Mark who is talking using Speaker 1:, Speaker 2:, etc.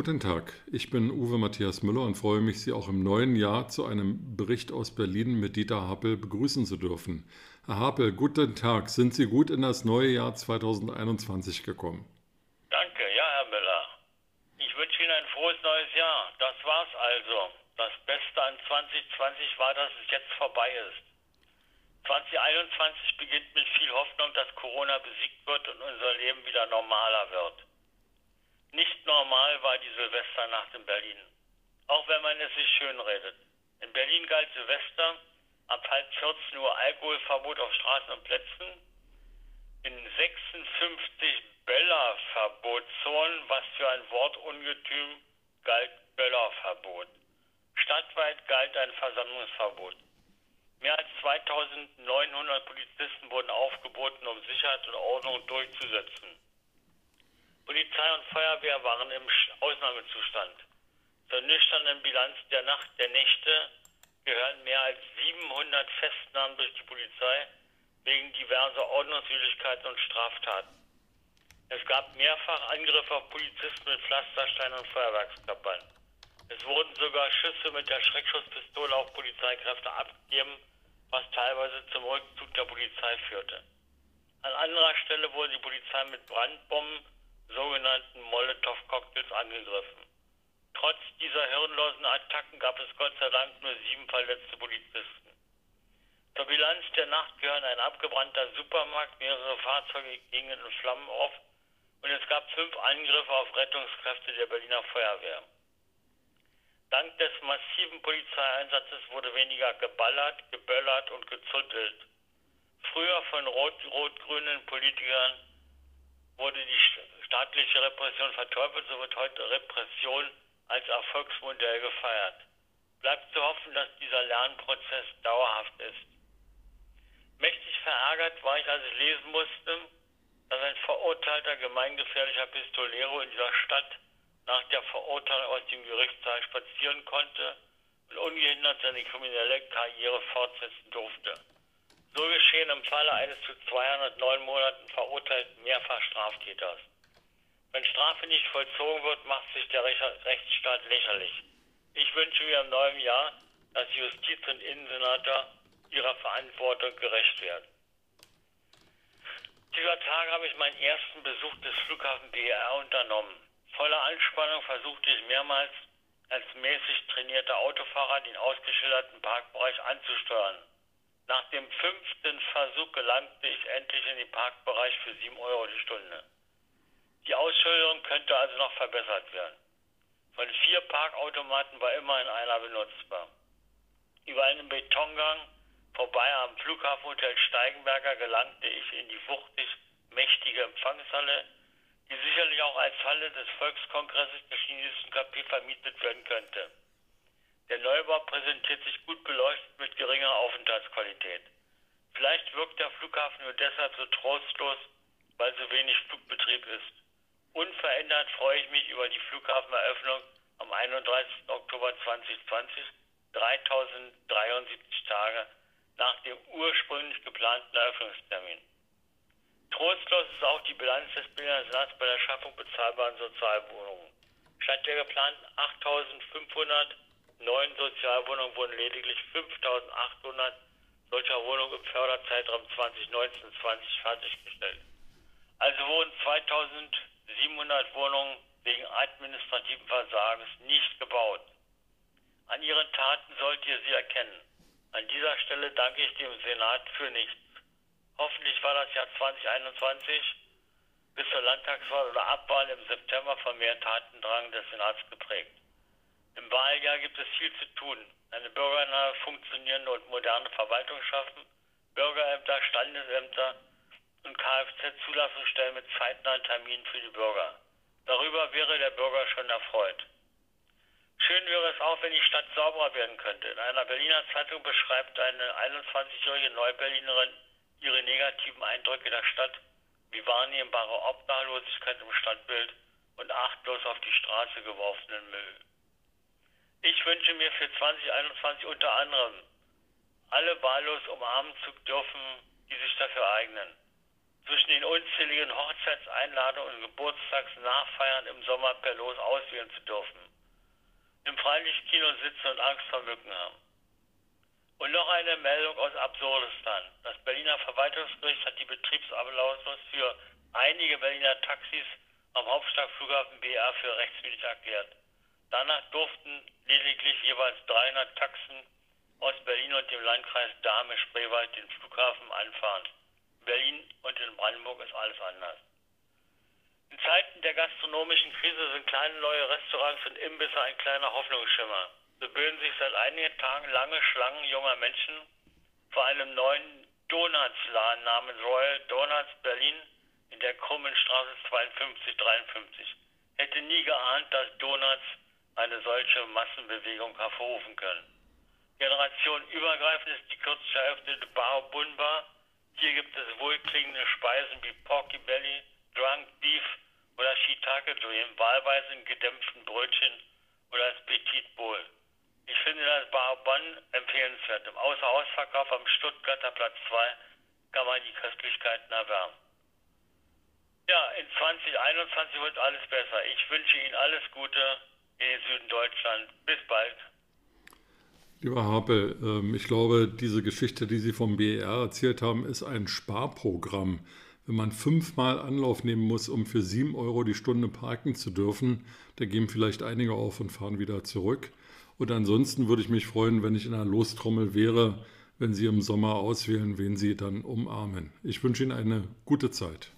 Speaker 1: Guten Tag, ich bin Uwe Matthias Müller und freue mich, Sie auch im neuen Jahr zu einem Bericht aus Berlin mit Dieter Happel begrüßen zu dürfen. Herr Happel, guten Tag. Sind Sie gut in das neue Jahr 2021 gekommen?
Speaker 2: Danke, ja, Herr Müller. Ich wünsche Ihnen ein frohes neues Jahr. Das war's also. Das Beste an 2020 war, dass es jetzt vorbei ist. 2021 beginnt mit viel Hoffnung, dass Corona besiegt wird und unser Leben wieder normaler wird. Nicht normal war die Silvesternacht in Berlin, auch wenn man es sich schönredet. In Berlin galt Silvester ab halb 14 Uhr Alkoholverbot auf Straßen und Plätzen, in 56 Böllerverbotszonen, was für ein Wortungetüm galt Böllerverbot. Stadtweit galt ein Versammlungsverbot. Mehr als 2900 Polizisten wurden aufgeboten, um Sicherheit und Ordnung durchzusetzen. Polizei und Feuerwehr waren im Ausnahmezustand. Zur nüchternen Bilanz der Nacht der Nächte gehören mehr als 700 Festnahmen durch die Polizei wegen diverser Ordnungswidrigkeiten und Straftaten. Es gab mehrfach Angriffe auf Polizisten mit Pflastersteinen und Feuerwerkskörpern. Es wurden sogar Schüsse mit der Schreckschusspistole auf Polizeikräfte abgegeben, was teilweise zum Rückzug der Polizei führte. An anderer Stelle wurde die Polizei mit Brandbomben angegriffen. Trotz dieser hirnlosen Attacken gab es Gott sei Dank nur sieben verletzte Polizisten. Zur Bilanz der Nacht gehören ein abgebrannter Supermarkt, mehrere Fahrzeuge gingen in Flammen auf und es gab fünf Angriffe auf Rettungskräfte der Berliner Feuerwehr. Dank des massiven Polizeieinsatzes wurde weniger geballert, geböllert und gezündelt. Früher von rot-rot-grünen Politikern wurde die staatliche Repression verteufelt, so wird heute Repression als Erfolgsmodell gefeiert. Bleibt zu hoffen, dass dieser Lernprozess dauerhaft ist. Mächtig verärgert war ich, als ich lesen musste, dass ein verurteilter gemeingefährlicher Pistolero in dieser Stadt nach der Verurteilung aus dem Gerichtssaal spazieren konnte und ungehindert seine kriminelle Karriere fortsetzen durfte. So geschehen im Falle eines zu 209 Monaten verurteilten Mehrfachstraftäters. Wenn Strafe nicht vollzogen wird, macht sich der Rechtsstaat lächerlich. Ich wünsche mir im neuen Jahr, dass Justiz- und Innensenator ihrer Verantwortung gerecht werden. Dieser Tage habe ich meinen ersten Besuch des Flughafen BR unternommen. Voller Anspannung versuchte ich mehrmals als mäßig trainierter Autofahrer den ausgeschilderten Parkbereich anzusteuern. Nach dem fünften Versuch gelangte ich endlich in den Parkbereich für 7 Euro die Stunde. Könnte also noch verbessert werden. Von vier Parkautomaten war immerhin einer benutzbar. Über einen Betongang vorbei am Flughafenhotel Steigenberger gelangte ich in die wuchtig mächtige Empfangshalle, die sicherlich auch als Halle des Volkskongresses der chinesischen KP vermietet werden könnte. Der Neubau präsentiert sich gut beleuchtet mit geringer Aufenthaltsqualität. Vielleicht wirkt der Flughafen nur deshalb so trostlos, weil so wenig Flugbetrieb ist. Unverändert freue ich mich über die Flughafeneröffnung am 31. Oktober 2020, 3073 Tage nach dem ursprünglich geplanten Eröffnungstermin. Trostlos ist auch die Bilanz des Senats bei der Schaffung bezahlbaren Sozialwohnungen. Statt der geplanten 8500 neuen Sozialwohnungen wurden lediglich 5.800 solcher Wohnungen im Förderzeitraum 2019-20 fertiggestellt. Also wurden 2.700 Wohnungen wegen administrativen Versagens nicht gebaut. An ihren Taten sollt ihr sie erkennen. An dieser Stelle danke ich dem Senat für nichts. Hoffentlich war das Jahr 2021 bis zur Landtagswahl oder Abwahl im September von mehr Tatendrang des Senats geprägt. Im Wahljahr gibt es viel zu tun. Eine bürgernahe, funktionierende und moderne Verwaltung schaffen, Bürgerämter, Standesämter und Kfz-Zulassungsstellen mit zeitnahen Terminen für die Bürger. Darüber wäre der Bürger schon erfreut. Schön wäre es auch, wenn die Stadt sauberer werden könnte. In einer Berliner Zeitung beschreibt eine 21-jährige Neuberlinerin ihre negativen Eindrücke der Stadt wie wahrnehmbare Obdachlosigkeit im Stadtbild und achtlos auf die Straße geworfenen Müll. Ich wünsche mir für 2021 unter anderem, alle wahllos umarmen zu dürfen, die sich dafür eignen. Zwischen den unzähligen Hochzeitseinladungen und Geburtstagsnachfeiern im Sommer per Los auswählen zu dürfen. Im Freilichtkino sitzen und Angst vor Mücken haben. Und noch eine Meldung aus Absurdistan. Das Berliner Verwaltungsgericht hat die Betriebserlaubnis für einige Berliner Taxis am Hauptstadtflughafen BR für rechtswidrig erklärt. Danach durften lediglich jeweils 300 Taxen aus Berlin und dem Landkreis Dahme-Spreewald den Flughafen anfahren. Berlin und in Brandenburg ist alles anders. In Zeiten der gastronomischen Krise sind kleine neue Restaurants und Imbisse ein kleiner Hoffnungsschimmer. So bilden sich seit einigen Tagen lange Schlangen junger Menschen vor einem neuen Donutsladen namens Royal Donuts Berlin in der Krummenstraße 5253. Hätte nie geahnt, dass Donuts eine solche Massenbewegung hervorrufen können. Generationenübergreifend ist die kürzlich eröffnete Bar Bunbar. Hier gibt es wohlklingende Speisen wie Porky Belly, Drunk Beef oder Shiitake Dream, wahlweise in gedämpften Brötchen oder als Petit Bowl. Ich finde das Bar Bonn empfehlenswert. Im Außerhausverkauf am Stuttgarter Platz 2 kann man die Köstlichkeiten erwärmen. Ja, in 2021 wird alles besser. Ich wünsche Ihnen alles Gute in den Süden Deutschland. Bis bald.
Speaker 1: Lieber Hapel, ähm, ich glaube, diese Geschichte, die Sie vom BER erzählt haben, ist ein Sparprogramm. Wenn man fünfmal Anlauf nehmen muss, um für sieben Euro die Stunde parken zu dürfen, da geben vielleicht einige auf und fahren wieder zurück. Und ansonsten würde ich mich freuen, wenn ich in einer Lostrommel wäre, wenn Sie im Sommer auswählen, wen Sie dann umarmen. Ich wünsche Ihnen eine gute Zeit.